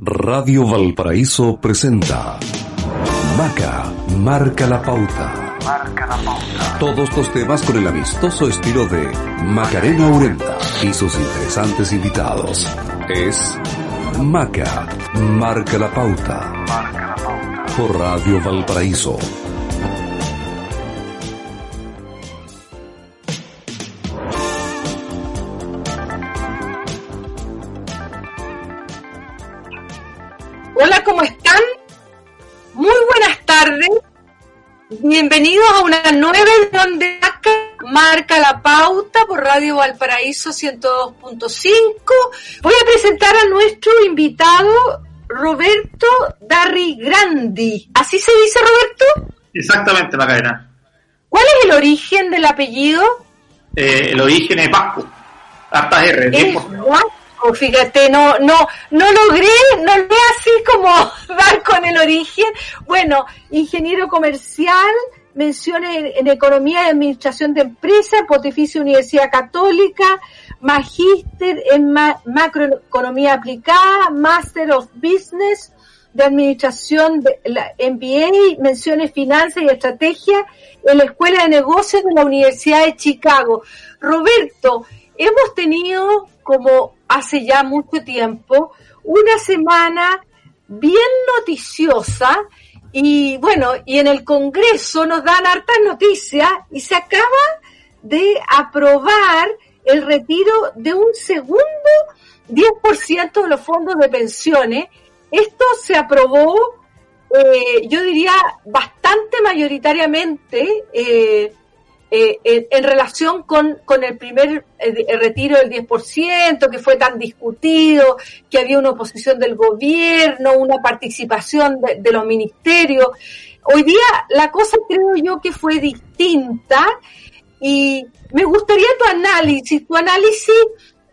Radio Valparaíso presenta Maca, marca la pauta. Marca la pauta. Todos los temas con el amistoso estilo de Macarena Urenta y sus interesantes invitados. Es Maca, marca la pauta. Marca la pauta. Por Radio Valparaíso. Bienvenidos a una nueva edición de Maca, Marca la Pauta por Radio Valparaíso 102.5. Voy a presentar a nuestro invitado Roberto Darri Grandi. ¿Así se dice Roberto? Exactamente, Macarena. ¿Cuál es el origen del apellido? Eh, el origen es vasco. Hartas R. Es 10%. Fíjate, no, no, no logré, no logré así como dar con el origen. Bueno, ingeniero comercial, menciones en, economía y administración de empresas, Pontificia Universidad Católica, magíster en ma- macroeconomía aplicada, Master of Business de administración de la MBA, menciones finanzas y estrategia en la Escuela de Negocios de la Universidad de Chicago. Roberto, hemos tenido como hace ya mucho tiempo una semana bien noticiosa y bueno, y en el Congreso nos dan hartas noticias y se acaba de aprobar el retiro de un segundo 10% de los fondos de pensiones. Esto se aprobó, eh, yo diría, bastante mayoritariamente eh, eh, en, en relación con, con el primer eh, retiro del 10%, que fue tan discutido, que había una oposición del gobierno, una participación de, de los ministerios. Hoy día la cosa creo yo que fue distinta y me gustaría tu análisis, tu análisis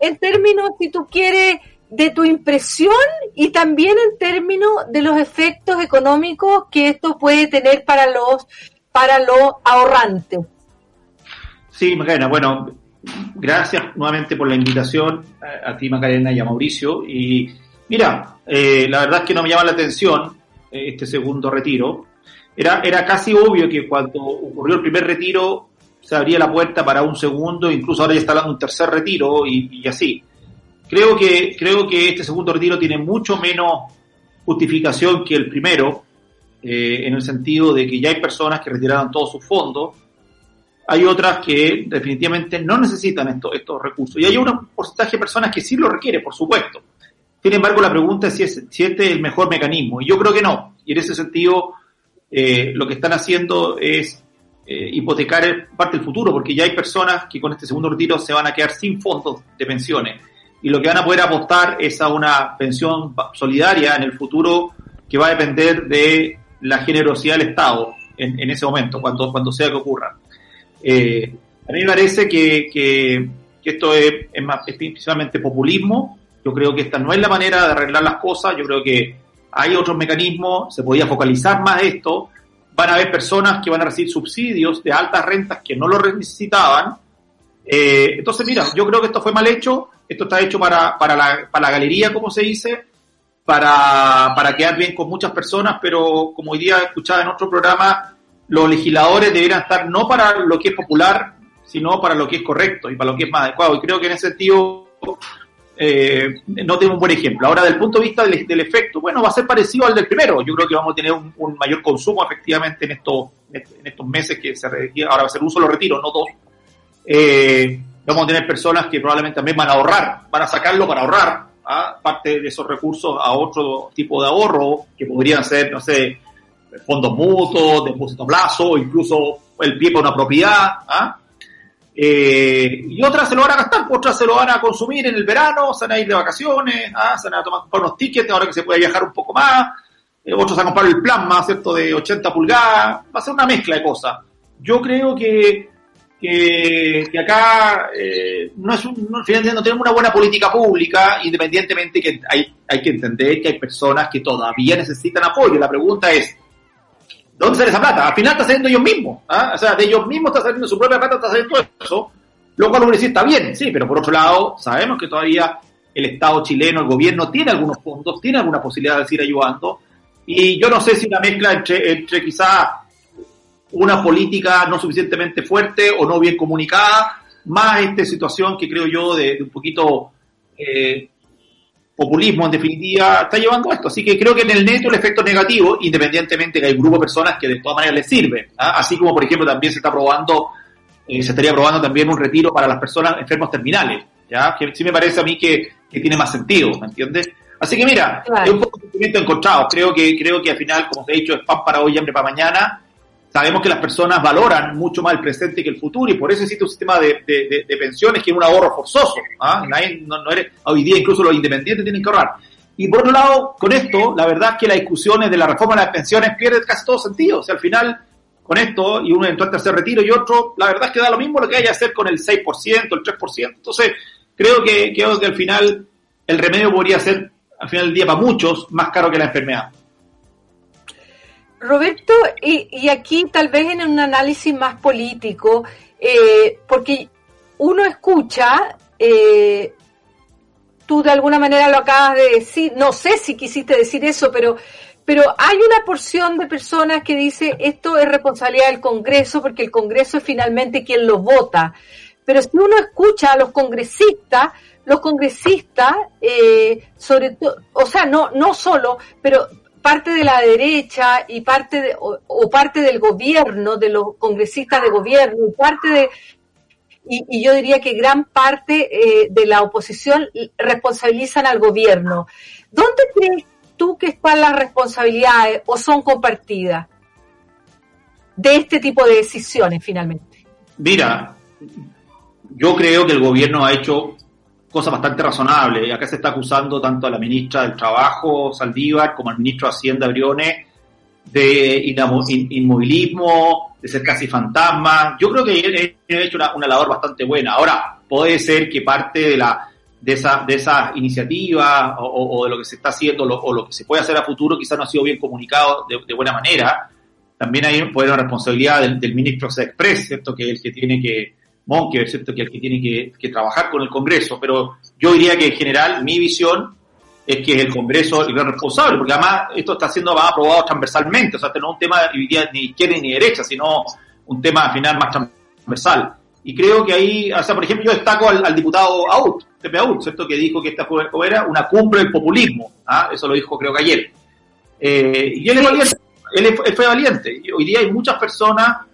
en términos, si tú quieres, de tu impresión y también en términos de los efectos económicos que esto puede tener para los para los ahorrantes. Sí, Macarena, bueno, gracias nuevamente por la invitación a, ti, Macarena, y a Mauricio. Y mira, eh, la verdad es que no me llama la atención eh, este segundo retiro. Era, era casi obvio que cuando ocurrió el primer retiro se abría la puerta para un segundo, incluso ahora ya está hablando un tercer retiro y, y así. Creo que, creo que este segundo retiro tiene mucho menos justificación que el primero, eh, en el sentido de que ya hay personas que retiraron todos sus fondos, hay otras que definitivamente no necesitan esto- estos recursos. Y hay un porcentaje de personas que sí lo requiere, por supuesto. Sin embargo, la pregunta es si, es, si este es el mejor mecanismo. Y yo creo que no. Y en ese sentido, eh, lo que están haciendo es eh, hipotecar parte del futuro, porque ya hay personas que con este segundo retiro se van a quedar sin fondos de pensiones. Y lo que van a poder apostar es a una pensión solidaria en el futuro que va a depender de la generosidad del Estado en, en ese momento, cuando, cuando sea que ocurra. Eh, a mí me parece que, esto es, es principalmente populismo. Yo creo que esta no es la manera de arreglar las cosas. Yo creo que hay otros mecanismos, se podía focalizar más esto. Van a haber personas que van a recibir subsidios de altas rentas que no lo necesitaban. Eh, entonces, mira, yo creo que esto fue mal hecho. Esto está hecho para, para, la, para la galería, como se dice, para, para quedar bien con muchas personas, pero como hoy día escuchaba en otro programa, los legisladores deberían estar no para lo que es popular, sino para lo que es correcto y para lo que es más adecuado. Y creo que en ese sentido eh, no tengo un buen ejemplo. Ahora, desde el punto de vista del, del efecto, bueno, va a ser parecido al del primero. Yo creo que vamos a tener un, mayor consumo efectivamente en estos, en estos meses que se ahora va a ser un solo retiro, no dos. Eh, vamos a tener personas que probablemente también van a ahorrar, van a sacarlo para ahorrar ¿ah? parte de esos recursos a otro tipo de ahorro, que podrían ser, no sé, fondos mutuos, depósito a plazo, incluso el pie para una propiedad. ¿ah? Eh, y otras se lo van a gastar, otras se lo van a consumir en el verano, se van a ir de vacaciones, ¿ah? se van a tomar unos tickets ahora que se puede viajar un poco más, eh, otros van a comprar el plasma, ¿cierto?, de 80 pulgadas, va a ser una mezcla de cosas. Yo creo que, que, que acá eh, no es un, no, finalmente no tenemos una buena política pública, independientemente que hay, hay que entender que hay personas que todavía necesitan apoyo. La pregunta es, ¿dónde sale esa plata? Al final está saliendo ellos mismos, ¿ah? o sea, de ellos mismos está saliendo su propia plata, está saliendo todo eso, lo cual uno dice está bien, sí, pero por otro lado, sabemos que todavía el Estado chileno, el gobierno, tiene algunos fondos, tiene alguna posibilidad de seguir ayudando. Y yo no sé si una mezcla entre, entre quizá una política no suficientemente fuerte o no bien comunicada, más esta situación que creo yo de, un poquito eh, populismo en definitiva, está llevando a esto. Así que creo que en el neto el efecto negativo, independientemente que hay un grupo de personas que de todas maneras les sirve. ¿ah? Así como, por ejemplo, también se está probando, eh, se estaría probando también un retiro para las personas enfermos terminales, ¿ya? que sí me parece a mí que, que tiene más sentido, ¿me entiendes? Así que mira, es un poco de sentimiento encontrado. Creo que, creo que al final, como te he dicho, es pan para hoy y hambre para mañana. Sabemos que las personas valoran mucho más el presente que el futuro y por eso existe un sistema de, pensiones que es un ahorro forzoso. ¿ah? no, no eres, hoy día incluso los independientes tienen que ahorrar. Y por otro lado, con esto, la verdad es que las discusiones de la reforma de las pensiones pierden casi todo sentido. O al final, con esto, y uno entró al tercer retiro y otro, la verdad es que da lo mismo lo que haya que hacer con el 6%, el 3%. Entonces, creo que, creo que al final el remedio podría ser al final del día para muchos más caro que la enfermedad. Roberto, y, aquí tal vez en un análisis más político, eh, porque uno escucha, eh, tú de alguna manera lo acabas de decir, no sé si quisiste decir eso, pero, pero hay una porción de personas que dice esto es responsabilidad del Congreso porque el Congreso es finalmente quien lo vota. Pero si uno escucha a los congresistas, los congresistas, eh, sobre todo, o sea, no, no solo, pero parte de la derecha y parte de, o, parte del gobierno, de los congresistas de gobierno, y parte de, y, yo diría que gran parte eh, de la oposición responsabilizan al gobierno. ¿Dónde crees tú que están las responsabilidades o son compartidas de este tipo de decisiones finalmente? Mira, yo creo que el gobierno ha hecho cosa bastante razonable. Acá se está acusando tanto a la ministra del Trabajo, Saldívar, como al ministro de Hacienda, Briones, de inmovilismo, de ser casi fantasma. Yo creo que ha hecho una, labor bastante buena. Ahora, puede ser que parte de la de esa, de esa iniciativa o, de lo que se está haciendo o lo que se puede hacer a futuro quizás no ha sido bien comunicado de, buena manera. También hay puede una responsabilidad del, del ministro Express, ¿cierto? Que es el que tiene que, Monke, ¿cierto? que el que tiene que, trabajar con el Congreso, pero yo diría que en general mi visión es que el Congreso es el gran responsable, porque además esto está siendo aprobado transversalmente, o sea, no un tema ni izquierda ni derecha, sino un tema al final más transversal. Y creo que ahí, o sea, por ejemplo, yo destaco al, diputado Aut, Pepe Aut, ¿cierto? Que dijo que esta fue, era una cumbre del populismo, ¿ah? eso lo dijo creo que ayer. Eh, y él es valiente, él fue valiente. Hoy día hay muchas personas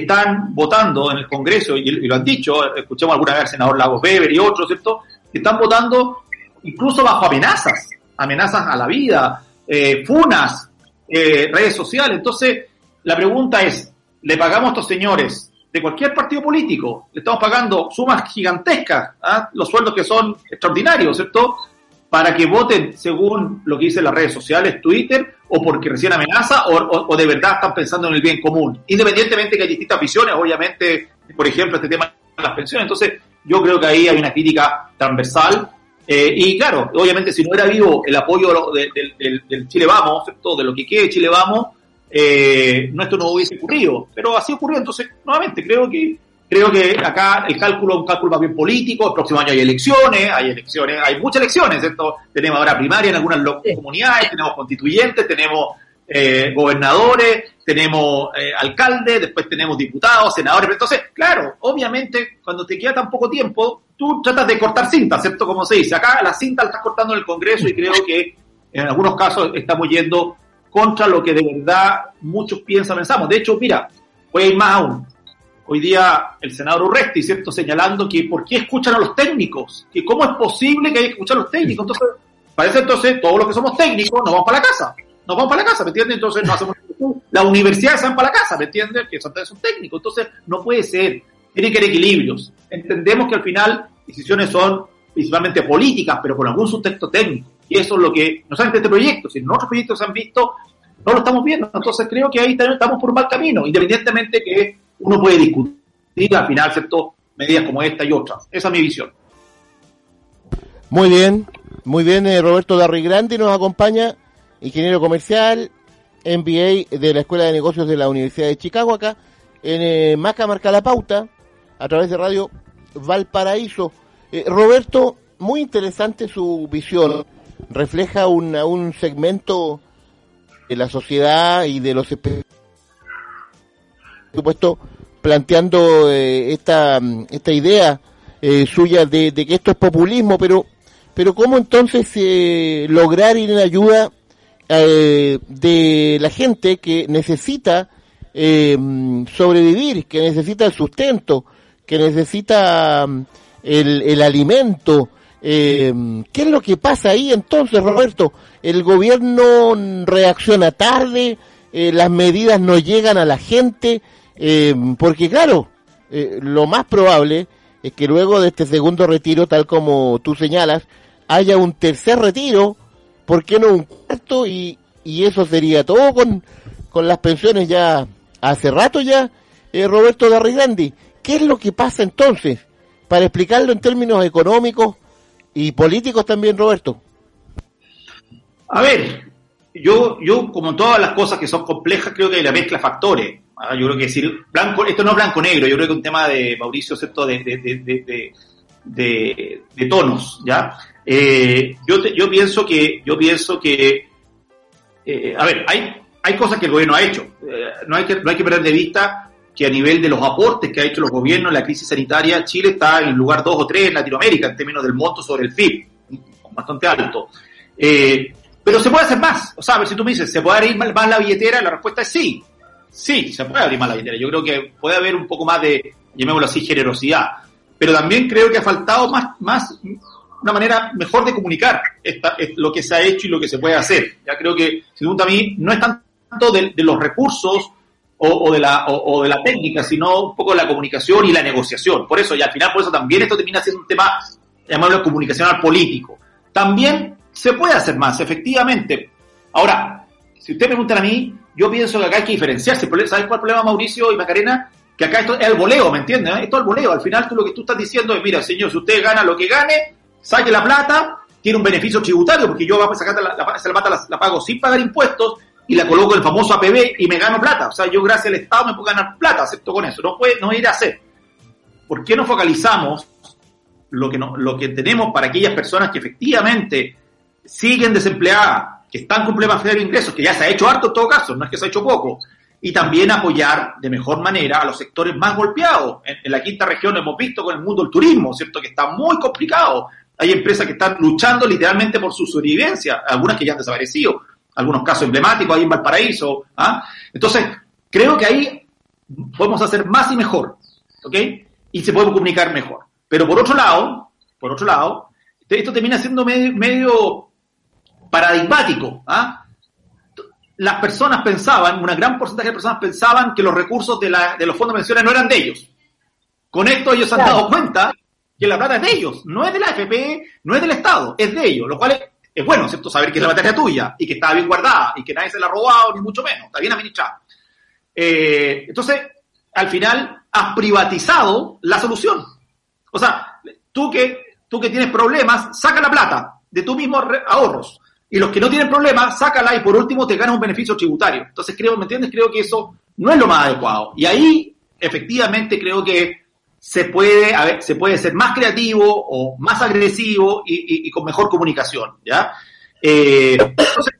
están votando en el Congreso, y, lo han dicho, escuchamos alguna vez al senador Lagos Weber y otros, ¿cierto? Que están votando incluso bajo amenazas, amenazas a la vida, eh, funas, eh, redes sociales. Entonces, la pregunta es, ¿le pagamos a estos señores de cualquier partido político? Le estamos pagando sumas gigantescas, ¿ah? los sueldos que son extraordinarios, ¿cierto? Para que voten según lo que dicen las redes sociales, Twitter, o porque recién amenaza o, de verdad están pensando en el bien común. Independientemente que hay distintas visiones, obviamente, por ejemplo, este tema de las pensiones. Entonces, yo creo que ahí hay una crítica transversal. Eh, y claro, obviamente, si no era vivo el apoyo del, Chile Vamos, de lo que quede Chile Vamos, eh, no esto no hubiese ocurrido. Pero así ocurrió. Entonces, nuevamente, creo que Creo que acá el cálculo es un cálculo más bien político, el próximo año hay elecciones, hay elecciones, hay muchas elecciones, ¿cierto? Tenemos ahora primaria en algunas comunidades, tenemos constituyentes, tenemos eh, gobernadores, tenemos eh, alcaldes, después tenemos diputados, senadores. Entonces, claro, obviamente, cuando te queda tan poco tiempo, tú tratas de cortar cinta, ¿cierto? Como se dice. Acá la cinta la estás cortando en el Congreso y creo que en algunos casos estamos yendo contra lo que de verdad muchos piensan, pensamos. De hecho, mira, voy a ir más aún hoy día el senador Urresti, ¿cierto?, señalando que por qué escuchan a los técnicos, que cómo es posible que haya que escuchar a los técnicos. Entonces, parece entonces, todos los que somos técnicos nos vamos para la casa, nos vamos para la casa, ¿me entiendes? Entonces, no hacemos la universidad se van para la casa, ¿me entiendes? Que son, son técnicos. Entonces, no puede ser, tiene que haber equilibrios. Entendemos que al final decisiones son principalmente políticas, pero con algún subtexto técnico. Y eso es lo que, no solamente este proyecto, sino otros proyectos se han visto, no lo estamos viendo. Entonces creo que ahí estamos por un mal camino, independientemente que uno puede discutir al final, ¿cierto? Medidas como esta y otras. Esa es mi visión. Muy bien, muy bien, eh, Roberto Darry Grande nos acompaña, ingeniero comercial, MBA de la Escuela de Negocios de la Universidad de Chicago acá, en eh, Maca Marca la Pauta, a través de Radio Valparaíso. Eh, Roberto, muy interesante su visión. Refleja una, un segmento de la sociedad y de los espe- por supuesto planteando eh, esta esta idea eh, suya de, que esto es populismo pero pero cómo entonces eh, lograr ir en ayuda eh, de la gente que necesita sobrevivir que necesita el sustento que necesita el, el alimento ¿Qué es lo que pasa ahí entonces, Roberto? ¿El gobierno reacciona tarde? ¿Las medidas no llegan a la gente? Eh, porque claro, eh, lo más probable es que luego de este segundo retiro, tal como tú señalas, haya un tercer retiro, ¿por qué no un cuarto? Y, y eso sería todo con, con las pensiones ya hace rato ya, eh, Roberto Darrigrandi. ¿Qué es lo que pasa entonces? Para explicarlo en términos económicos, y políticos también, Roberto. A ver, yo, yo como todas las cosas que son complejas, creo que hay la mezcla de factores. Ah, Yo creo que decir blanco, esto no es blanco-negro, yo creo que es un tema de Mauricio, ¿cierto? De, de, de, de, tonos, ¿ya? Eh, yo, te- yo pienso que, yo pienso que, eh, a ver, hay, hay cosas que el gobierno ha hecho. Eh, no, hay que, no hay que perder de vista que a nivel de los aportes que ha hecho los gobiernos en la crisis sanitaria, Chile está en lugar 2 o 3 en Latinoamérica en términos del monto sobre el PIB, bastante alto. Eh, pero se puede hacer más. O sea, a si tú me dices, ¿se puede abrir más más la billetera? La respuesta es sí. Sí, se puede abrir más la billetera. Yo creo que puede haber un poco más de, llamémoslo así, generosidad. Pero también creo que ha faltado más, más una manera mejor de comunicar esta, es lo que se ha hecho y lo que se puede hacer. Ya creo que, según a mí, no es tanto de, de los recursos o, o de la, o, o de la técnica, sino un poco de la comunicación y la negociación. Por eso, y al final, por eso también esto termina siendo un tema, llamémoslo comunicacional político. También se puede hacer más, efectivamente. Ahora, si usted me pregunta a mí, yo pienso que acá hay que diferenciarse. ¿Sabes cuál es el problema, Mauricio y Macarena? Que acá esto es el voleo, ¿me entiendes? Esto es el voleo. Al final tú lo que tú estás diciendo es, mira, señor, si usted gana lo que gane, saque la plata, tiene un beneficio tributario, porque yo voy a sacar la, plata la, la pago sin pagar impuestos y la coloco en el famoso APB y me gano plata. O sea, yo gracias al Estado me puedo ganar plata, acepto con eso. No puede, no ir a hacer. ¿Por qué no focalizamos lo que, no, lo que tenemos para aquellas personas que efectivamente siguen desempleadas, que están con problemas de ingresos, que ya se ha hecho harto en todo caso, no es que se ha hecho poco, y también apoyar de mejor manera a los sectores más golpeados. En, la quinta región hemos visto con el mundo del turismo, ¿cierto? Que está muy complicado. Hay empresas que están luchando literalmente por su sobrevivencia, algunas que ya han desaparecido, algunos casos emblemáticos ahí en Valparaíso. ¿ah? Entonces, creo que ahí podemos hacer más y mejor, ¿ok? Y se puede comunicar mejor. Pero por otro lado, por otro lado, esto termina siendo medio paradigmático. ¿ah? Las personas pensaban, una gran porcentaje de personas pensaban que los recursos de, la, de los fondos de pensiones no eran de ellos. Con esto ellos se han dado cuenta que la plata es de ellos, no es de la AFP, no es del Estado, es de ellos, lo cual es, es bueno, ¿cierto? Saber que es la materia tuya y que está bien guardada y que nadie se la ha robado, ni mucho menos, está bien administrada. Eh, entonces, al final, has privatizado la solución. O sea, tú que, tú que tienes problemas, saca la plata de tus mismos ahorros. Y los que no tienen problemas, sácala y por último te ganas un beneficio tributario. Entonces, creo, ¿me entiendes? Creo que eso no es lo más adecuado. Y ahí, efectivamente, creo que se puede, a ver, se puede ser más creativo o más agresivo y, con mejor comunicación, ¿ya? Eh, entonces,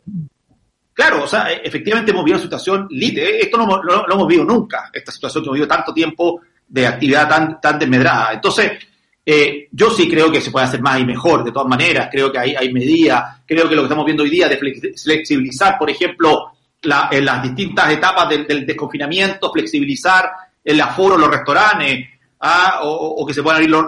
claro, o sea, efectivamente hemos vivido una situación límite, esto no, no, no, lo hemos vivido nunca, esta situación que hemos vivido tanto tiempo de actividad tan, tan desmedrada. Entonces, eh, yo sí creo que se puede hacer más y mejor, de todas maneras, creo que hay, hay medidas, creo que lo que estamos viendo hoy día de flexibilizar, por ejemplo, la, en las distintas etapas del, desconfinamiento, flexibilizar el aforo, los restaurantes, Ah, o, o, que se puedan abrir los,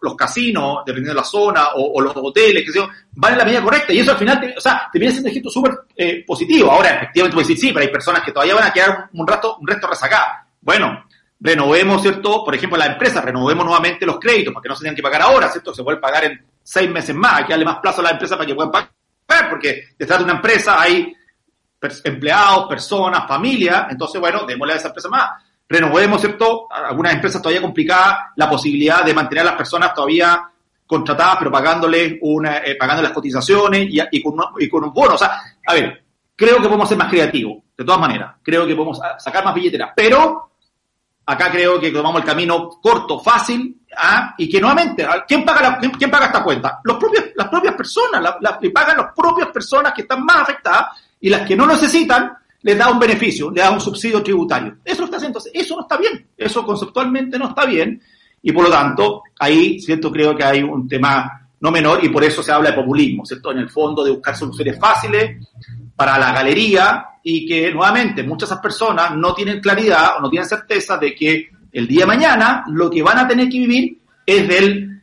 los, casinos, dependiendo de la zona, o, los hoteles, que se van en la medida correcta. Y eso al final, te, o sea, te viene siendo un súper eh, positivo. Ahora, efectivamente, puedes decir, sí, pero hay personas que todavía van a quedar un, rato, un resto rezagadas. Bueno, renovemos, ¿cierto? Por ejemplo, la empresa, renovemos nuevamente los créditos para que no se tengan que pagar ahora, ¿cierto? Se pueden pagar en seis meses más. Hay que darle más plazo a la empresa para que puedan pagar, porque detrás de una empresa hay empleados, personas, familia. Entonces, bueno, démosle a esa empresa más renovemos, ¿cierto? Algunas empresas todavía complicadas la posibilidad de mantener a las personas todavía contratadas, pero pagándoles una, eh, pagando las cotizaciones y, y, con y, con un bono. O sea, a ver, creo que podemos ser más creativos, de todas maneras. Creo que podemos sacar más billeteras, pero acá creo que tomamos el camino corto, fácil, ¿ah? y que nuevamente, ¿quién paga, la- quién, paga esta cuenta? Los propios, las propias personas, la, la- le pagan las propias personas que están más afectadas y las que no necesitan les da un beneficio, le da un subsidio tributario. Eso está haciendo, eso no está bien, eso conceptualmente no está bien y por lo tanto ahí, cierto, creo que hay un tema no menor y por eso se habla de populismo, ¿cierto? En el fondo de buscar soluciones fáciles para la galería y que nuevamente muchas de esas personas no tienen claridad o no tienen certeza de que el día de mañana lo que van a tener que vivir es del,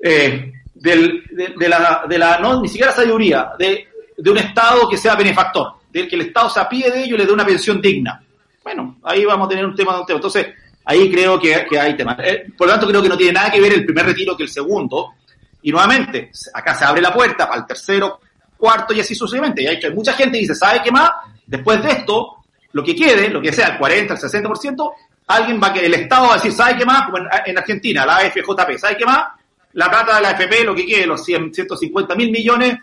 eh, del de, la, de la, no, ni siquiera sabiduría, de, de un Estado que sea benefactor, del que el Estado se apide de ello y le dé una pensión digna. Bueno, ahí vamos a tener un tema de un. Entonces, ahí creo que, que hay temas. Eh, por lo tanto, creo que no tiene nada que ver el primer retiro que el segundo. Y nuevamente, acá se abre la puerta para el tercero, cuarto y así sucesivamente. Y hay, hay mucha gente que dice, ¿sabe qué más? Después de esto, lo que quede, lo que sea, el 40, el 60%, alguien va a que el Estado va a decir, ¿sabe qué más? Como en, en Argentina, la AFJP, ¿sabe qué más? La plata de la AFP, lo que quede, los 100, 150 mil millones,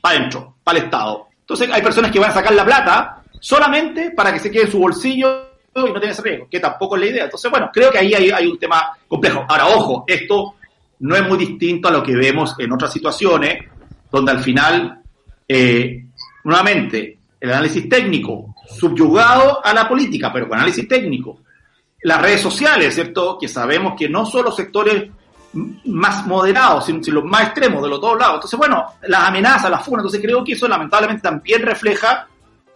para adentro, para el Estado. Entonces hay personas que van a sacar la plata solamente para que se quede en su bolsillo y no tenga ese riesgo, que tampoco es la idea. Entonces, bueno, creo que ahí hay, hay un tema complejo. Ahora, ojo, esto no es muy distinto a lo que vemos en otras situaciones, donde al final, eh, nuevamente, el análisis técnico subyugado a la política, pero con análisis técnico. Las redes sociales, ¿cierto? Que sabemos que no son los sectores más moderados, sino, los más extremos de los dos lados. Entonces, bueno, las amenazas, las funas, entonces creo que eso lamentablemente también refleja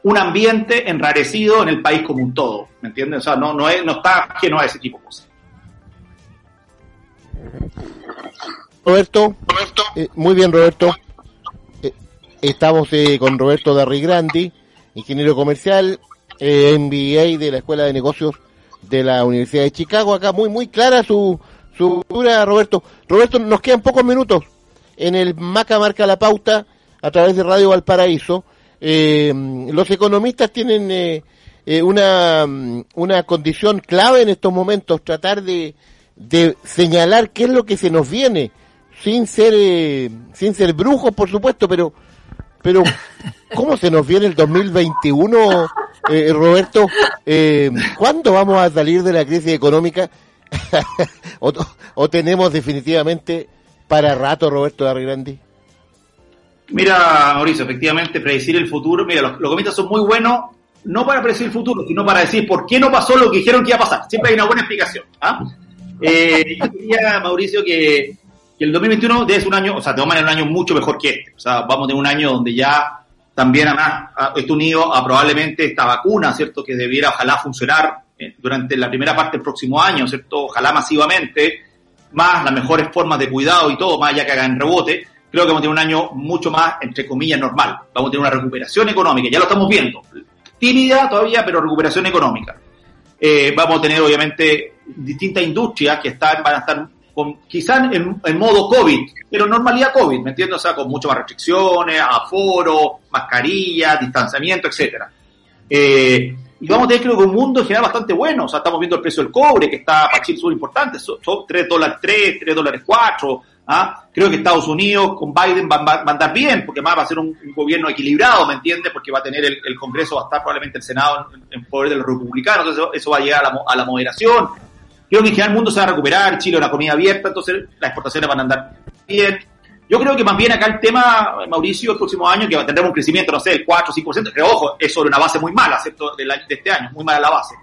un ambiente enrarecido en el país como un todo, ¿me entiendes? O sea, no, no, es, no está ajeno a ese tipo de cosas. Roberto, eh, muy bien Roberto. Estamos eh, con Roberto Darrigrandi, ingeniero comercial, eh, MBA de la Escuela de Negocios de la Universidad de Chicago. Acá muy muy clara su su postura, Roberto. Roberto, nos quedan pocos minutos en el Maca marca la pauta a través de Radio Valparaíso. Eh, los economistas tienen eh, eh, una, una condición clave en estos momentos, tratar de, de señalar qué es lo que se nos viene, sin ser, eh, sin ser brujos, por supuesto, pero, pero, ¿cómo se nos viene el 2021, eh, Roberto? Eh, ¿Cuándo vamos a salir de la crisis económica? o, tenemos definitivamente para rato, Roberto Darrigrandi? Mira, Mauricio, efectivamente, predecir el futuro, mira, los, los comités son muy buenos, no para predecir el futuro, sino para decir por qué no pasó lo que dijeron que iba a pasar. Siempre hay una buena explicación. ¿ah? Eh, yo diría, Mauricio, que, que el 2021 debe ser un año, o sea, vamos a un año mucho mejor que este. O sea, vamos a tener un año donde ya también además a- esto unido a probablemente esta vacuna, ¿cierto? Que debiera ojalá funcionar eh, durante la primera parte del próximo año, ¿cierto? Ojalá masivamente, más las mejores formas de cuidado y todo, más ya que hagan rebote, creo que vamos a tener un año mucho más, entre comillas, normal. Vamos a tener una recuperación económica, ya lo estamos viendo. Tímida todavía, pero recuperación económica. Eh, vamos a tener, obviamente, distintas industrias que están, van a estar con, quizás en, en modo COVID, pero normalidad COVID, ¿me entiendes? O sea, con muchas más restricciones, aforo, mascarilla, distanciamiento, etcétera. Eh, y vamos a tener, creo que un mundo en general bastante bueno. O sea, estamos viendo el precio del cobre, que está para Chile súper importante. Son, son 3 dólares 3, 3 dólares 4. ¿ah? Creo que Estados Unidos con Biden va, va- va a andar bien, porque más va a ser un, gobierno equilibrado, ¿me entiendes? Porque va a tener el, el Congreso, va a estar probablemente el Senado en, en poder de los republicanos. Entonces, eso, eso va a llegar a la, a la moderación. Creo que en general el mundo se va a recuperar. Chile una economía abierta, entonces las exportaciones van a andar bien. Yo creo que más bien acá el tema, Mauricio, el próximo año, que tendremos un crecimiento, no sé, del 4 o 5%, que ojo, es sobre una base muy mala, ¿cierto? De este año, muy mala la base.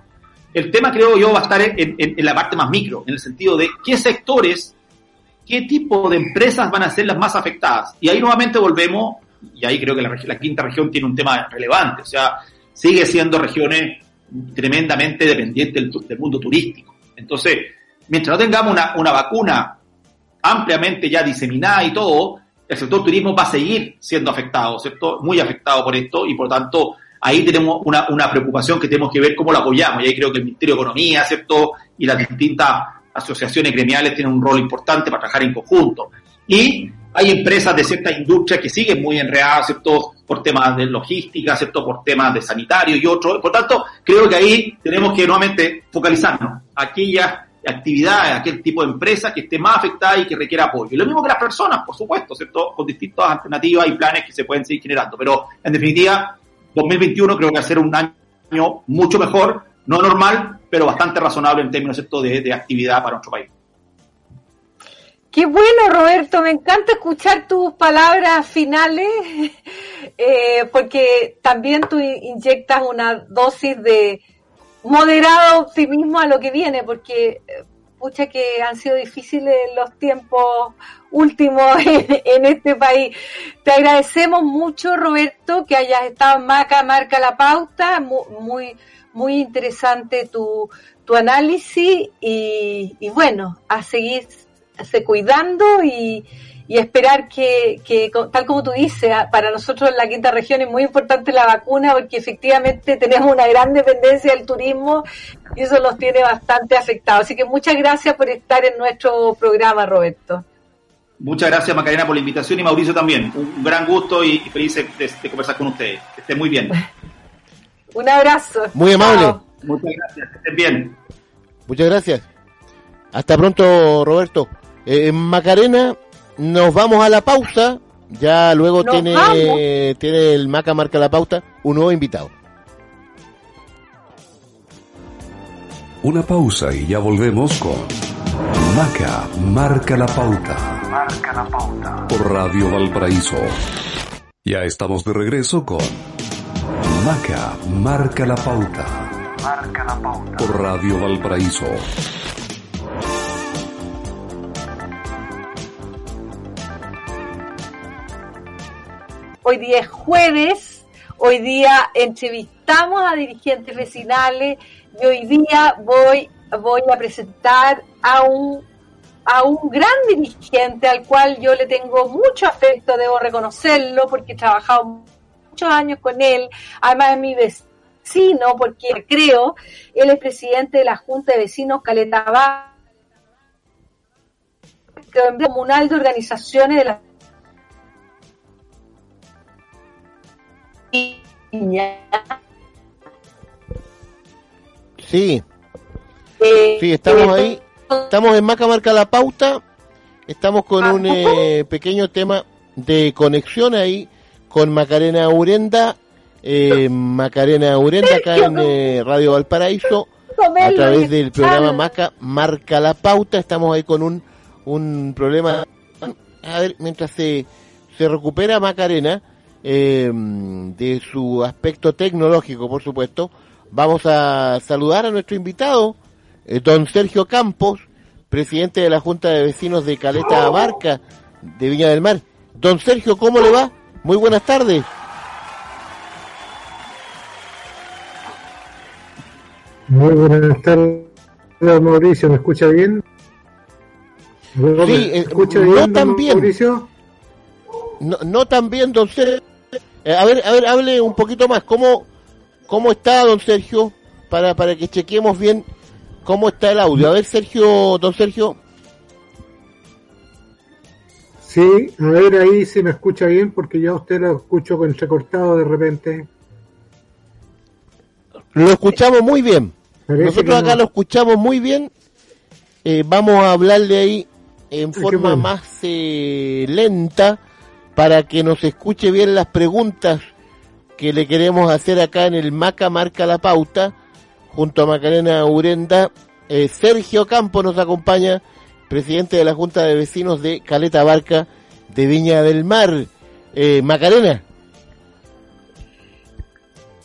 El tema, creo yo, va a estar en, la parte más micro, en el sentido de qué sectores, qué tipo de empresas van a ser las más afectadas. Y ahí nuevamente volvemos, y ahí creo que la, quinta región tiene un tema relevante, o sea, sigue siendo regiones tremendamente dependientes del mundo turístico. Entonces, mientras no tengamos una, una vacuna ampliamente ya diseminada y todo, el sector turismo va a seguir siendo afectado, ¿cierto? Muy afectado por esto y por lo tanto ahí tenemos una, una preocupación que tenemos que ver cómo la apoyamos y ahí creo que el Ministerio de Economía, ¿cierto? Y las distintas asociaciones gremiales tienen un rol importante para trabajar en conjunto. Y hay empresas de ciertas industrias que siguen muy enredadas, ¿cierto? Por temas de logística, ¿cierto? Por temas de sanitario y otros. Por tanto, creo que ahí tenemos que nuevamente focalizarnos. Aquellas actividades, aquel tipo de empresa que esté más afectada y que requiera apoyo. Y lo mismo que las personas, por supuesto, ¿cierto? Con distintas alternativas y planes que se pueden seguir generando. Pero, en definitiva, 2021 creo que va a ser un año mucho mejor, no normal, pero bastante razonable en términos, ¿cierto?, de, de actividad para nuestro país. Qué bueno, Roberto, me encanta escuchar tus palabras finales, eh, porque también tú inyectas una dosis de moderado optimismo a lo que viene, porque pucha que han sido difíciles los tiempos últimos en, este país. Te agradecemos mucho, Roberto, que hayas estado en Maca, Marca la Pauta, muy, muy interesante tu, tu análisis y, bueno, a seguir se cuidando y, y esperar que, que, tal como tú dices, para nosotros en la quinta región es muy importante la vacuna porque efectivamente tenemos una gran dependencia del turismo y eso nos tiene bastante afectados. Así que muchas gracias por estar en nuestro programa, Roberto. Muchas gracias, Macarena, por la invitación y Mauricio también. Un gran gusto y feliz de, conversar con ustedes. Que estén muy bien. Un abrazo. Muy amable. Muchas gracias. Que estén bien. Muchas gracias. Hasta pronto, Roberto. Eh, Macarena, nos vamos a la pausa. Ya luego tiene, tiene el Maca Marca la Pauta un nuevo invitado. Una pausa y ya volvemos con Maca Marca la Pauta. Marca la pauta. Por Radio Valparaíso. Ya estamos de regreso con Maca Marca la Pauta. Marca la pauta. Por Radio Valparaíso. Hoy día es jueves, hoy día entrevistamos a dirigentes vecinales y hoy día voy, a presentar a un, a un gran dirigente al cual yo le tengo mucho afecto, debo reconocerlo, porque he trabajado muchos años con él, además es mi vecino, porque creo, él es presidente de la Junta de Vecinos Caleta comunal de organizaciones de la Sí. Eh, Sí, estamos eh, ahí. Estamos en Maca Marca la Pauta. Estamos con un eh, pequeño tema de conexión ahí con Macarena Urenda. Eh, Macarena Urenda acá en eh, Radio Valparaíso. A través del programa Maca Marca la Pauta. Estamos ahí con un, un problema. A ver, mientras se, se recupera Macarena eh, de su aspecto tecnológico, por supuesto, vamos a saludar a nuestro invitado, eh, don Sergio Campos, presidente de la Junta de Vecinos de Caleta Abarca, de Viña del Mar. Don Sergio, ¿cómo le va? Muy buenas tardes. Muy buenas tardes, Mauricio. ¿Me escucha bien? Sí, ¿Me eh, escucha no bien, don tan bien. Mauricio? No, no tan bien, don Sergio. Eh, a ver, a ver, hable un poquito más. ¿Cómo, cómo está, don Sergio? Para, para que chequeemos bien cómo está el audio. A ver, Sergio, don Sergio. Sí, a ver ahí si me escucha bien, porque yo a usted lo escucho con entrecortado de repente. Lo escuchamos muy bien. Parece Nosotros acá no. lo escuchamos muy bien. Eh, vamos a hablarle ahí en forma más eh, lenta para que nos escuche bien las preguntas que le queremos hacer acá en el Maca Marca la Pauta, junto a Macarena Urenda. Eh, Sergio Campo nos acompaña, presidente de la Junta de Vecinos de Caleta Barca de Viña del Mar. Eh, Macarena.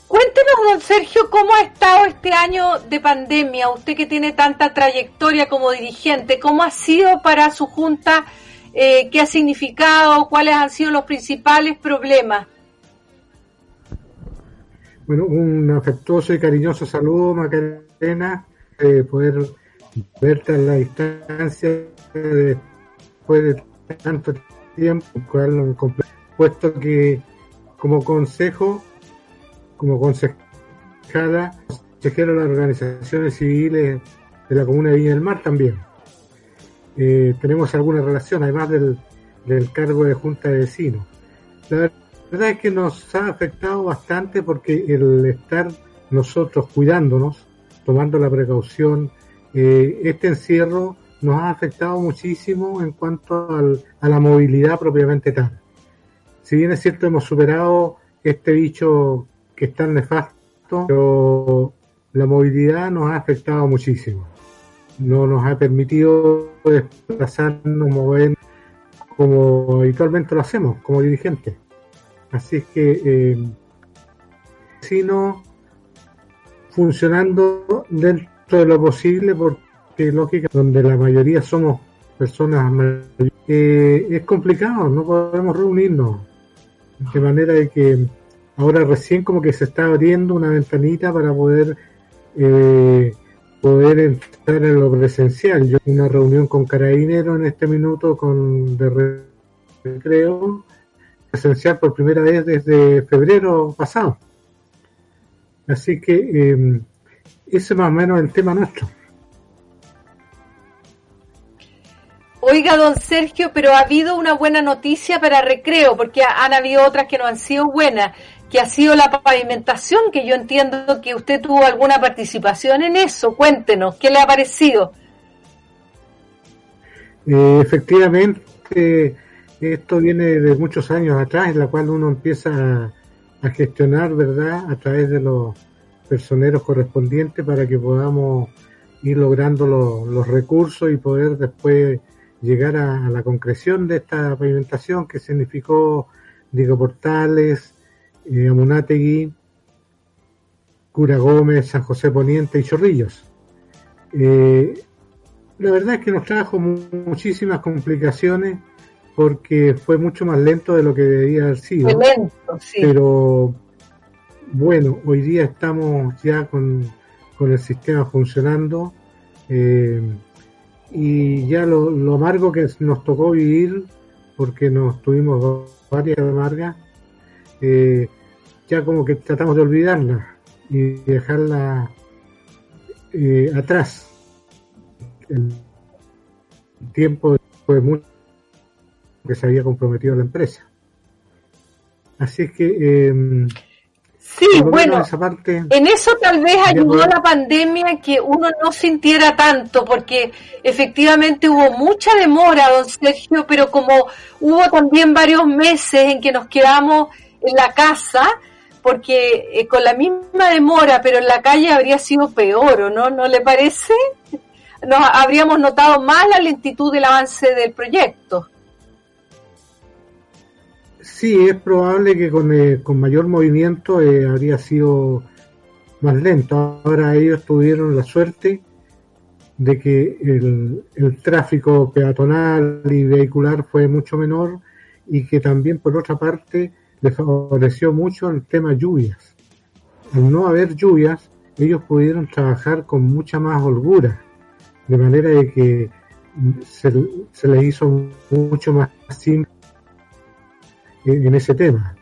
Cuéntenos, don Sergio, cómo ha estado este año de pandemia, usted que tiene tanta trayectoria como dirigente, cómo ha sido para su junta, eh, qué ha significado, cuáles han sido los principales problemas. Bueno, un afectuoso y cariñoso saludo, Macarena, eh, poder verte a la distancia después de tanto tiempo, puesto que como consejo, como concejala, consejero de las organizaciones civiles de la comuna de Viña del Mar también. Eh, tenemos alguna relación, además del, del cargo de junta de vecinos. La verdad es que nos ha afectado bastante porque el estar nosotros cuidándonos, tomando la precaución, eh, este encierro nos ha afectado muchísimo en cuanto al- a la movilidad propiamente tal. Si bien es cierto hemos superado este bicho que es tan nefasto, pero la movilidad nos ha afectado muchísimo. No nos ha permitido desplazarnos, mover como habitualmente lo hacemos como dirigentes. Así es que, eh, sino funcionando dentro de lo posible, porque lógica, donde la mayoría somos personas eh, es complicado, no podemos reunirnos. De manera de que ahora recién como que se está abriendo una ventanita para poder eh, poder entrar en lo presencial. Yo una reunión con Carabinero en este minuto con de recreo presencial por primera vez desde febrero pasado. Así que eh, ese es más o menos el tema nuestro. Oiga, don Sergio, pero ha habido una buena noticia para recreo, porque han habido otras que no han sido buenas, que ha sido la pavimentación, que yo entiendo que usted tuvo alguna participación en eso. Cuéntenos, ¿qué le ha parecido? Eh, efectivamente, esto viene de muchos años atrás, en la cual uno empieza a, gestionar, ¿verdad?, a través de los personeros correspondientes para que podamos ir logrando los, recursos y poder después llegar a, la concreción de esta pavimentación que significó Diego Portales, eh, Amunátegui, Cura Gómez, San José Poniente y Chorrillos. Eh, la verdad es que nos trajo muchísimas complicaciones porque fue mucho más lento de lo que debía haber sido. Lento, sí. Pero bueno, hoy día estamos ya con, con el sistema funcionando. Eh, y ya lo, lo, amargo que nos tocó vivir, porque nos tuvimos varias amargas, eh, ya como que tratamos de olvidarla y dejarla eh, atrás. El tiempo fue mucho que se había comprometido la empresa. Así que eh, Sí, bueno, parte, en eso tal vez ayudó la pandemia que uno no sintiera tanto, porque efectivamente hubo mucha demora, don Sergio, pero como hubo también varios meses en que nos quedamos en la casa, porque eh, con la misma demora, pero en la calle habría sido peor, ¿o no? ¿No le parece? Nos habríamos notado más la lentitud del avance del proyecto. Sí, es probable que con, eh, con mayor movimiento eh, habría sido más lento. Ahora ellos tuvieron la suerte de que el, el, tráfico peatonal y vehicular fue mucho menor y que también por otra parte les favoreció mucho el tema lluvias. Al no haber lluvias, ellos pudieron trabajar con mucha más holgura, de manera de que se, se les hizo mucho más simple en ese tema.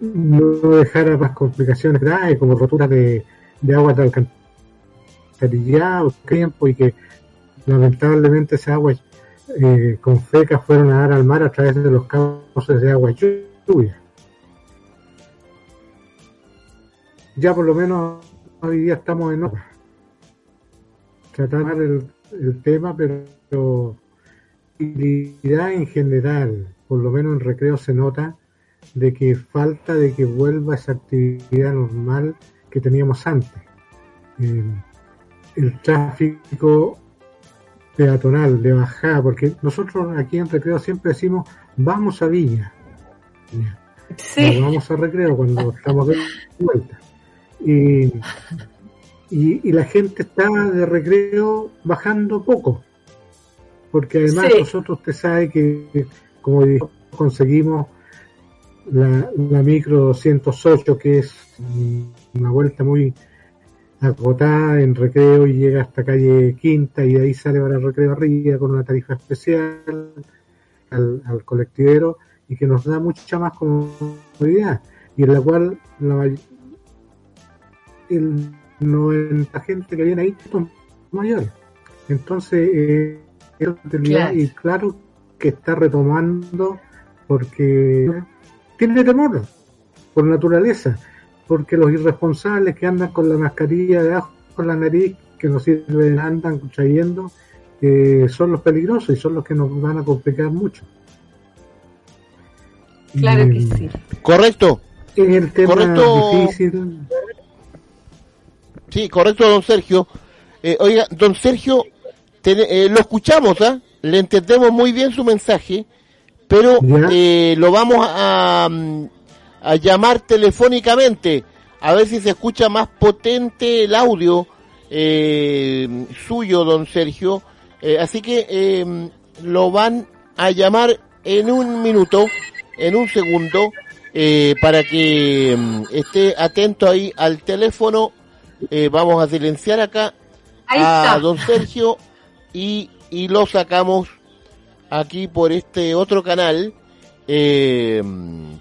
No dejar más complicaciones graves como roturas de, de agua de alcantarillado, tiempo y que lamentablemente esa agua eh, con fecas fueron a dar al mar a través de los cauces de agua lluvia. Ya por lo menos hoy día estamos en tratar el, el tema, pero en general, por lo menos en recreo se nota de que falta de que vuelva esa actividad normal que teníamos antes. Eh, el tráfico peatonal de bajada, porque nosotros aquí en recreo siempre decimos vamos a Viña, sí. vamos a recreo cuando estamos de vuelta. Y, y, y la gente está de recreo bajando poco porque además sí. nosotros usted sabe que, como dijo, conseguimos la, la, micro 208, que es una vuelta muy agotada en recreo y llega hasta calle Quinta y de ahí sale para el recreo arriba con una tarifa especial al, al colectivero y que nos da mucha más comodidad y en la cual la, el 90 gente que viene ahí son mayores. Entonces, eh, claro. y claro que está retomando porque tiene temor por naturaleza, porque los irresponsables que andan con la mascarilla debajo con la nariz, que nos sirven, andan trayendo, eh, son los peligrosos y son los que nos van a complicar mucho. Claro que sí. Correcto. Es el tema correcto. difícil. Sí, correcto, don Sergio. Eh, oiga, don Sergio, te- eh, lo escuchamos, ¿ah? Le entendemos muy bien su mensaje, pero eh, lo vamos a, mm, a llamar telefónicamente, a ver si se escucha más potente el audio eh, suyo, don Sergio. Eh, así que eh, lo van a llamar en un minuto, en un segundo, eh, para que mm, esté atento ahí al teléfono. Vamos a silenciar acá a don Sergio y, y lo sacamos aquí por este otro canal eh,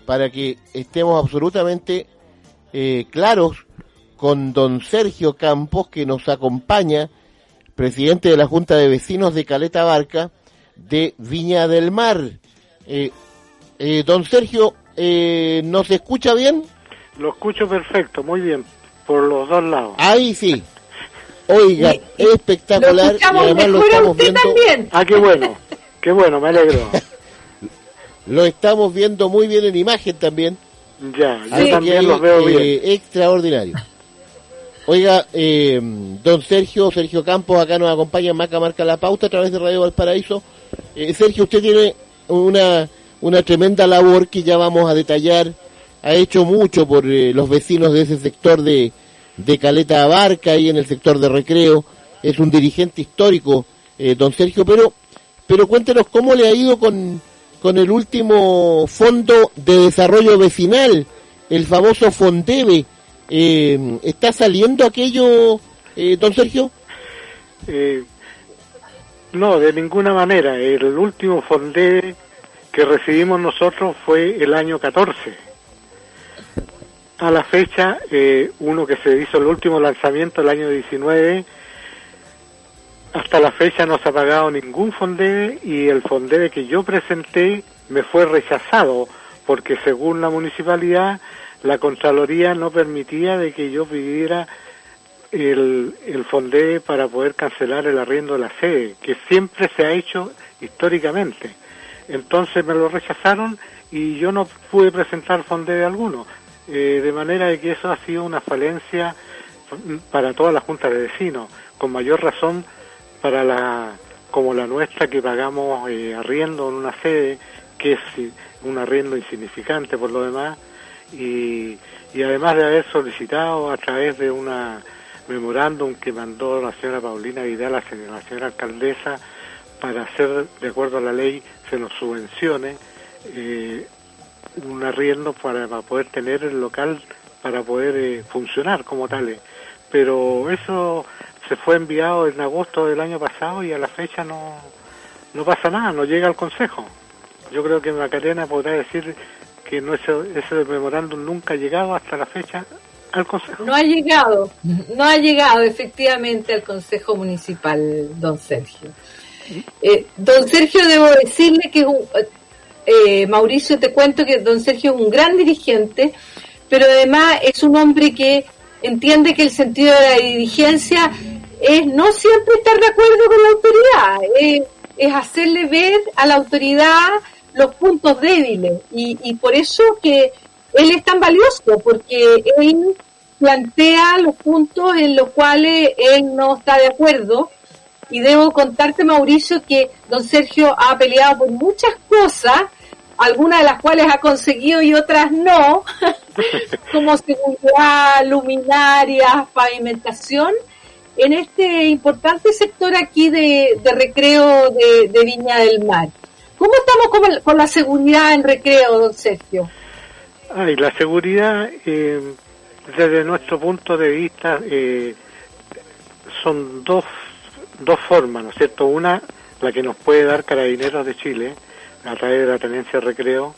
para que estemos absolutamente eh, claros con don Sergio Campos que nos acompaña, presidente de la Junta de Vecinos de Caleta Barca de Viña del Mar. Eh, eh, don Sergio, eh, ¿nos escucha bien? Lo escucho perfecto, muy bien, por los dos lados. Ahí sí. Oiga, Y- y Lo espectacular. y además lo estamos usted viendo. también. Ah, qué bueno, qué bueno, me alegro. Lo estamos viendo muy bien en imagen también. Ya, yo Así también los veo eh, bien. Extraordinario. Oiga, eh, don Sergio, Sergio Campos, acá nos acompaña en Maca Marca la Pauta a través de Radio Valparaíso. Eh, Sergio, usted tiene una, una tremenda labor que ya vamos a detallar. Ha hecho mucho por eh, los vecinos de ese sector de, de Caleta Abarca y en el sector de recreo. Es un dirigente histórico, eh, don Sergio, pero, pero cuéntenos cómo le ha ido con, con el último fondo de desarrollo vecinal, el famoso Fondebe. Eh, ¿Está saliendo aquello, eh, don Sergio? Eh, no, de ninguna manera. El último fondé que recibimos nosotros fue el año 14. A la fecha, eh, uno que se hizo el último lanzamiento el año 19, hasta la fecha no se ha pagado ningún fondé y el fondé que yo presenté me fue rechazado porque según la municipalidad la Contraloría no permitía de que yo pidiera el, el fondé para poder cancelar el arriendo de la sede, que siempre se ha hecho históricamente. Entonces me lo rechazaron y yo no pude presentar fondé alguno, eh, de manera de que eso ha sido una falencia para todas las juntas de vecinos, con mayor razón para la como la nuestra que pagamos eh, arriendo en una sede que es un arriendo insignificante por lo demás y, y además de haber solicitado a través de una memorándum que mandó la señora Paulina Vidal, la señora, la señora alcaldesa, para hacer, de acuerdo a la ley, se nos subvencione eh, un arriendo para, para poder tener el local para poder eh, funcionar como tales. Pero eso se fue enviado en agosto del año pasado y a la fecha no, no pasa nada, no llega al Consejo. Yo creo que Macarena podrá decir que no ese, ese memorándum nunca ha llegado hasta la fecha al Consejo. No ha llegado, no ha llegado efectivamente al Consejo Municipal, don Sergio. Eh, don Sergio, debo decirle que es un- eh, Mauricio, te cuento que don Sergio es un gran dirigente, pero además es un hombre que entiende que el sentido de la dirigencia es no siempre estar de acuerdo con la autoridad, es hacerle ver a la autoridad los puntos débiles y, y por eso que él es tan valioso, porque él plantea los puntos en los cuales él no está de acuerdo. Y debo contarte, Mauricio, que don Sergio ha peleado por muchas cosas, algunas de las cuales ha conseguido y otras no, como seguridad, luminarias, pavimentación, en este importante sector aquí de, recreo de, Viña del Mar. ¿Cómo estamos con, con la seguridad en recreo, don Sergio? Ay, la seguridad, eh, desde nuestro punto de vista, eh, son dos, dos formas, ¿no es cierto? Una, la que nos puede dar Carabineros de Chile, a través de la Tenencia de Recreo,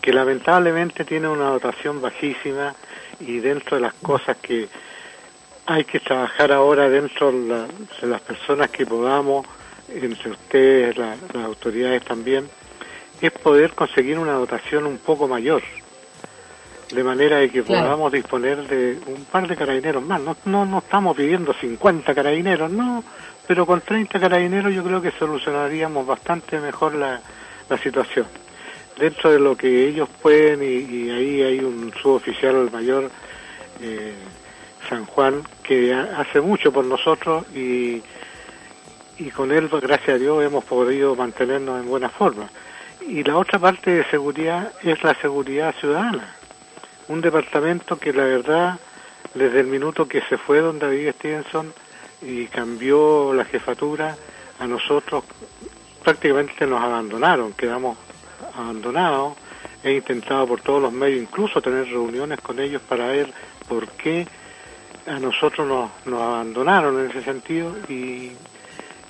que lamentablemente tiene una dotación bajísima y dentro de las cosas que hay que trabajar ahora dentro de, la- de las personas que podamos, entre ustedes, la- las autoridades también, es poder conseguir una dotación un poco mayor de manera de que Claro. podamos disponer de un par de carabineros más. No, no, no estamos pidiendo 50 carabineros, no, pero con 30 carabineros yo creo que solucionaríamos bastante mejor la, la situación. Dentro de lo que ellos pueden, y, y ahí hay un suboficial mayor, eh, San Juan, que hace mucho por nosotros y, y con él, gracias a Dios, hemos podido mantenernos en buena forma. Y la otra parte de seguridad es la seguridad ciudadana. Un departamento que la verdad, desde el minuto que se fue don David Stevenson y cambió la jefatura, a nosotros prácticamente nos abandonaron, quedamos abandonados. He intentado por todos los medios incluso tener reuniones con ellos para ver por qué a nosotros nos, nos abandonaron en ese sentido y,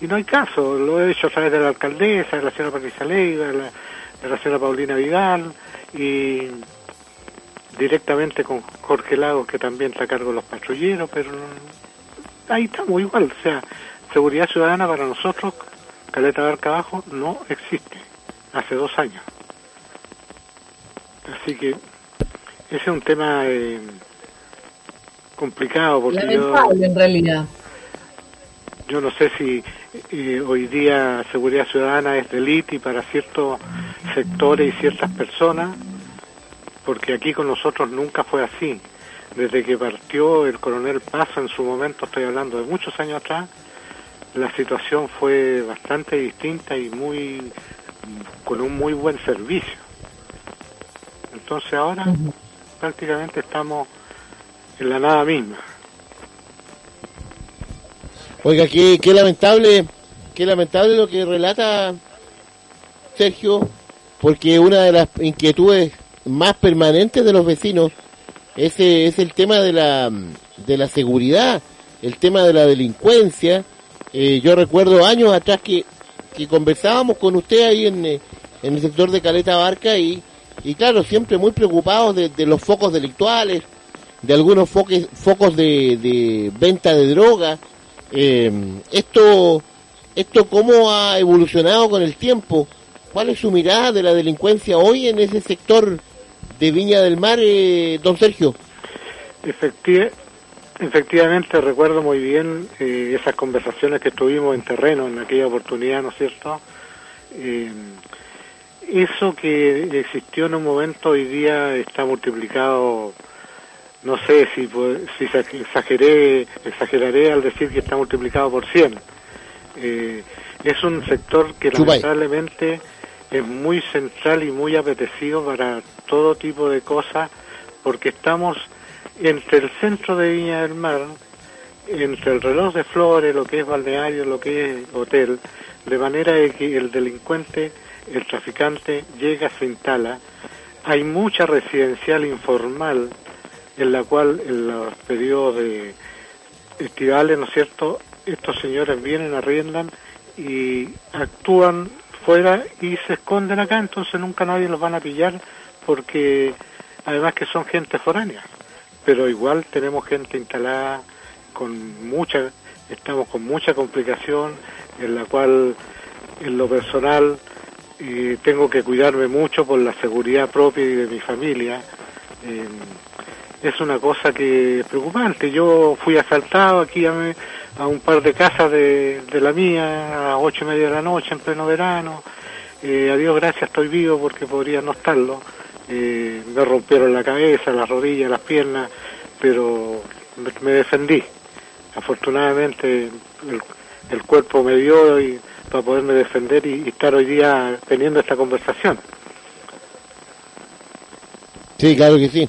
y no hay caso. Lo he hecho a través de la alcaldesa, de la señora Patricia Leiva, de la, señora Paulina Vidal y directamente con Jorge Lagos que también está a cargo de los patrulleros, pero ahí estamos igual. O sea, seguridad ciudadana para nosotros, Caleta Barca Abajo, no existe. Hace dos años. Así que ese es un tema eh, complicado porque yo, en realidad. yo no sé si eh, hoy día seguridad ciudadana es delito y para ciertos sectores y ciertas personas, porque aquí con nosotros nunca fue así. Desde que partió el coronel Paso en su momento, estoy hablando de muchos años atrás, la situación fue bastante distinta y muy con un muy buen servicio. Entonces ahora prácticamente estamos en la nada misma. Oiga, qué, qué lamentable, qué lamentable lo que relata Sergio, porque una de las inquietudes más permanentes de los vecinos es el tema de la, de la seguridad, el tema de la delincuencia. Eh, yo recuerdo años atrás que, que conversábamos con usted ahí en, eh, en el sector de Caleta Barca y, y claro, siempre muy preocupados de los focos delictuales, de algunos foques, focos de, de venta de droga. Eh, esto, esto cómo ha evolucionado con el tiempo. ¿Cuál es su mirada de la delincuencia hoy en ese sector de Viña del Mar, eh, don Sergio? Efecti- efectivamente recuerdo muy bien eh, esas conversaciones que tuvimos en terreno en aquella oportunidad, ¿no es cierto? Eh, eso que existió en un momento hoy día está multiplicado, no sé si, pu- si exageré, exageraré al decir que está multiplicado por 100. Eh, es un sector que lamentablemente es muy central y muy apetecido para todo tipo de cosas porque estamos entre el centro de Viña del Mar, entre el reloj de flores, lo que es balneario, lo que es hotel, de manera de que el delincuente, el traficante llega, se instala. Hay mucha residencial informal en la cual en los periodos de estivales, ¿no es cierto?, estos señores vienen, arriendan y actúan fuera y se esconden acá, entonces nunca nadie los van a pillar porque además que son gente foránea. Pero igual tenemos gente instalada con mucha, estamos con mucha complicación en la cual en lo personal eh, tengo que cuidarme mucho por la seguridad propia y de mi familia. Es una cosa que es preocupante. Yo fui asaltado aquí a, a un par de casas de, de la mía a las ocho y media de la noche en pleno verano. Eh, a Dios gracias estoy vivo porque podría no estarlo. Eh, me rompieron la cabeza, las rodillas, las piernas, pero me, defendí. Afortunadamente el, el cuerpo me dio y, para poderme defender y, y estar hoy día teniendo esta conversación. Sí, claro que sí.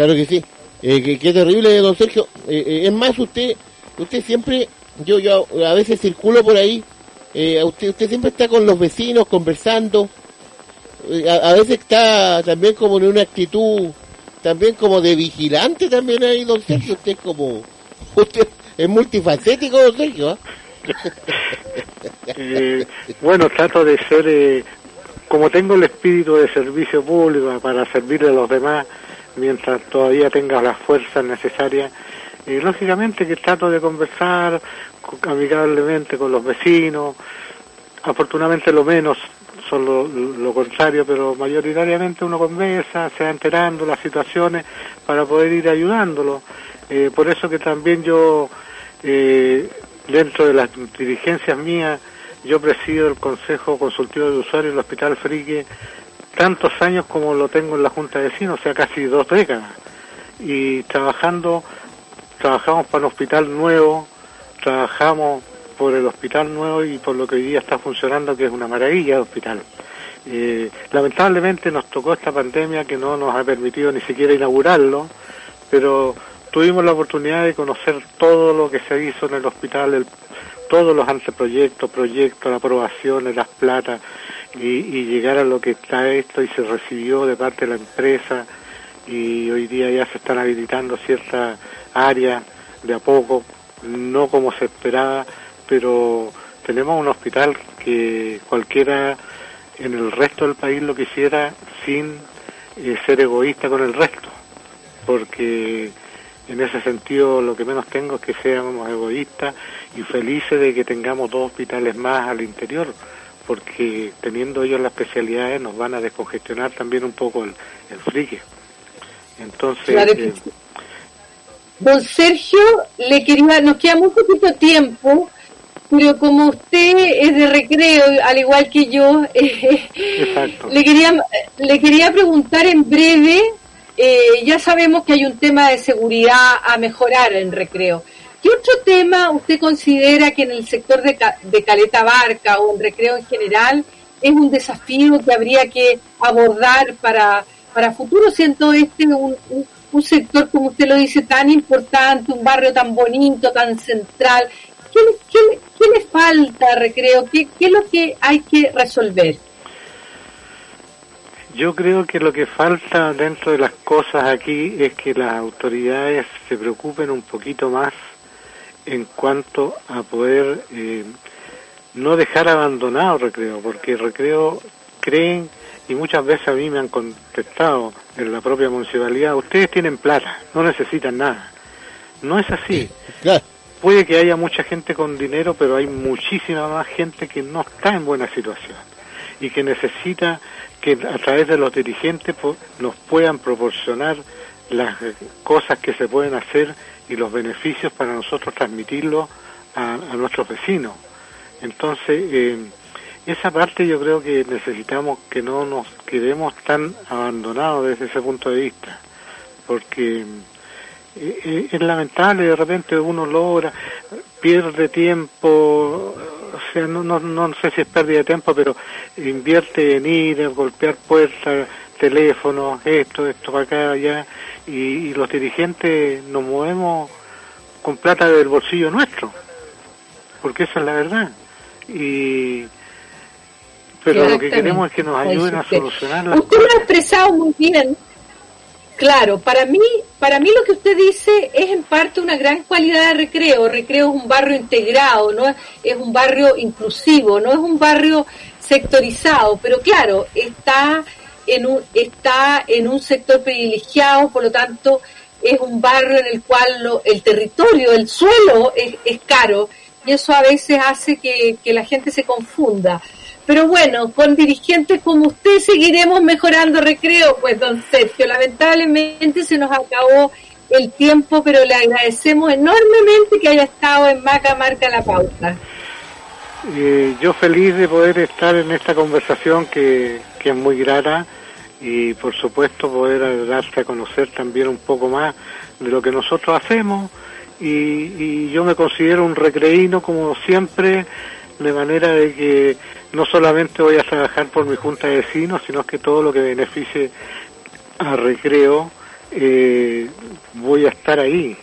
Claro que sí. Eh, qué, terrible, don Sergio. Eh, eh, es más, usted, usted siempre, yo, yo a veces circulo por ahí. eh, usted, usted siempre está con los vecinos conversando. Eh, a, veces está también como en una actitud, también como de vigilante también ahí, don Sergio. Usted es como, usted es multifacético, don Sergio. ¿ah? Bueno, trato de ser, eh, como tengo el espíritu de servicio público para servirle a los demás, mientras todavía tenga las fuerzas necesarias, eh, lógicamente que trato de conversar co- amigablemente con los vecinos, afortunadamente lo menos son lo, lo contrario, pero mayoritariamente uno conversa, se va enterando las situaciones para poder ir ayudándolo. Eh, por eso que también yo, eh, dentro de las dirigencias mías, yo presido el Consejo Consultivo de Usuarios del Hospital Frique tantos años como lo tengo en la Junta de Vecinos, o sea, casi dos décadas, y trabajando trabajamos para un hospital nuevo, trabajamos por el hospital nuevo y por lo que hoy día está funcionando, que es una maravilla de hospital. Eh, lamentablemente nos tocó esta pandemia que no nos ha permitido ni siquiera inaugurarlo, pero tuvimos la oportunidad de conocer todo lo que se hizo en el hospital, el, todos los anteproyectos, proyectos, aprobaciones, las platas, y, y llegar a lo que está esto y se recibió de parte de la empresa y hoy día ya se están habilitando ciertas áreas de a poco, no como se esperaba, pero tenemos un hospital que cualquiera en el resto del país lo quisiera sin eh, ser egoísta con el resto, porque en ese sentido lo que menos tengo es que seamos egoístas y felices de que tengamos dos hospitales más al interior, porque teniendo ellos las especialidades nos van a descongestionar también un poco el, el frique. Entonces, Claro que eh. Don Sergio, le quería, nos queda muy poquito tiempo, pero como usted es de recreo, al igual que yo, eh, le quería, le quería preguntar en breve, eh, ya sabemos que hay un tema de seguridad a mejorar en recreo. ¿Qué otro tema usted considera que en el sector de, de Caleta Barca o en recreo en general es un desafío que habría que abordar para, para futuro, siendo este un, un- sector, como usted lo dice, tan importante, un barrio tan bonito, tan central? ¿Qué, qué, qué le falta a recreo? ¿Qué, ¿Qué es lo que hay que resolver? Yo creo que lo que falta dentro de las cosas aquí es que las autoridades se preocupen un poquito más en cuanto a poder eh, no dejar abandonado recreo, porque recreo creen y muchas veces a mí me han contestado en la propia municipalidad, ustedes tienen plata, no necesitan nada. No es así. Claro. Puede que haya mucha gente con dinero, pero hay muchísima más gente que no está en buena situación y que necesita que a través de los dirigentes nos puedan proporcionar las eh, cosas que se pueden hacer y los beneficios para nosotros transmitirlo a, nuestros vecinos. Entonces, eh, esa parte yo creo que necesitamos que no nos quedemos tan abandonados desde ese punto de vista, porque eh, eh, es lamentable, de repente uno logra, pierde tiempo, o sea, no, no, no sé si es pérdida de tiempo, pero invierte en ir, golpear puertas, teléfonos, esto, esto para acá, allá, y, y los dirigentes nos movemos con plata del bolsillo nuestro, porque esa es la verdad. Y pero lo que queremos es que nos ayuden a solucionar las Usted lo ha expresado muy bien. Claro, para mí, para mí lo que usted dice es en parte una gran cualidad de recreo. Recreo es un barrio integrado, no es un barrio inclusivo, no es un barrio sectorizado, pero claro, está en un está en un sector privilegiado, por lo tanto es un barrio en el cual lo- el territorio, el suelo es, caro y eso a veces hace que, que la gente se confunda. Pero bueno, con dirigentes como usted seguiremos mejorando recreo, pues don Sergio, lamentablemente se nos acabó el tiempo, pero le agradecemos enormemente que haya estado en Maca Marca la Pauta. Eh, yo feliz de poder estar en esta conversación que, que es muy grata y por supuesto poder darte a conocer también un poco más de lo que nosotros hacemos. Y, y yo me considero un recreíno como siempre de manera de que no solamente voy a trabajar por mi junta de vecinos sino que todo lo que beneficie a recreo eh, voy a estar ahí.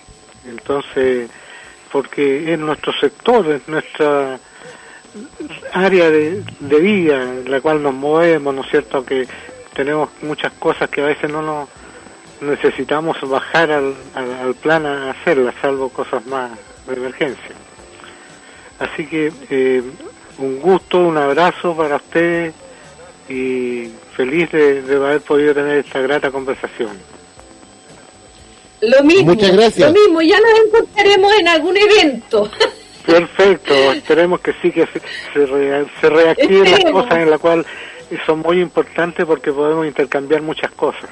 Entonces porque es nuestro sector es nuestra área de, de vida en la cual nos movemos, ¿no es cierto? Que tenemos muchas cosas que a veces no nos necesitamos bajar al, al, al plan a hacerlas, salvo cosas más de emergencia. Así que eh, un gusto, un abrazo para ustedes y feliz de, de haber podido tener esta grata conversación. Lo mismo, Muchas gracias. lo mismo, ya nos encontraremos en algún evento. Perfecto, esperemos que sí, que se, se, rea- se reactiven las cosas en la cual son muy importantes porque podemos intercambiar muchas cosas.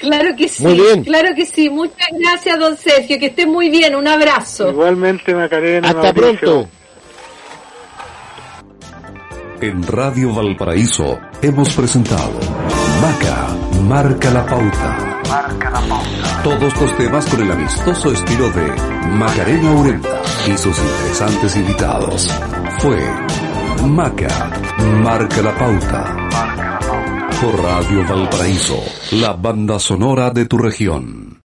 Claro que sí, Muy bien. claro que sí. Muchas gracias, don Sergio, que esté muy bien, un abrazo. Igualmente, Macarena. Hasta Mauricio. pronto. En Radio Valparaíso hemos presentado Maca Marca la Pauta. Marca la pauta. Todos los temas con el amistoso estilo de Macarena Urenta y sus interesantes invitados. Fue Maca, marca la pauta. Por Radio Valparaíso, la banda sonora de tu región.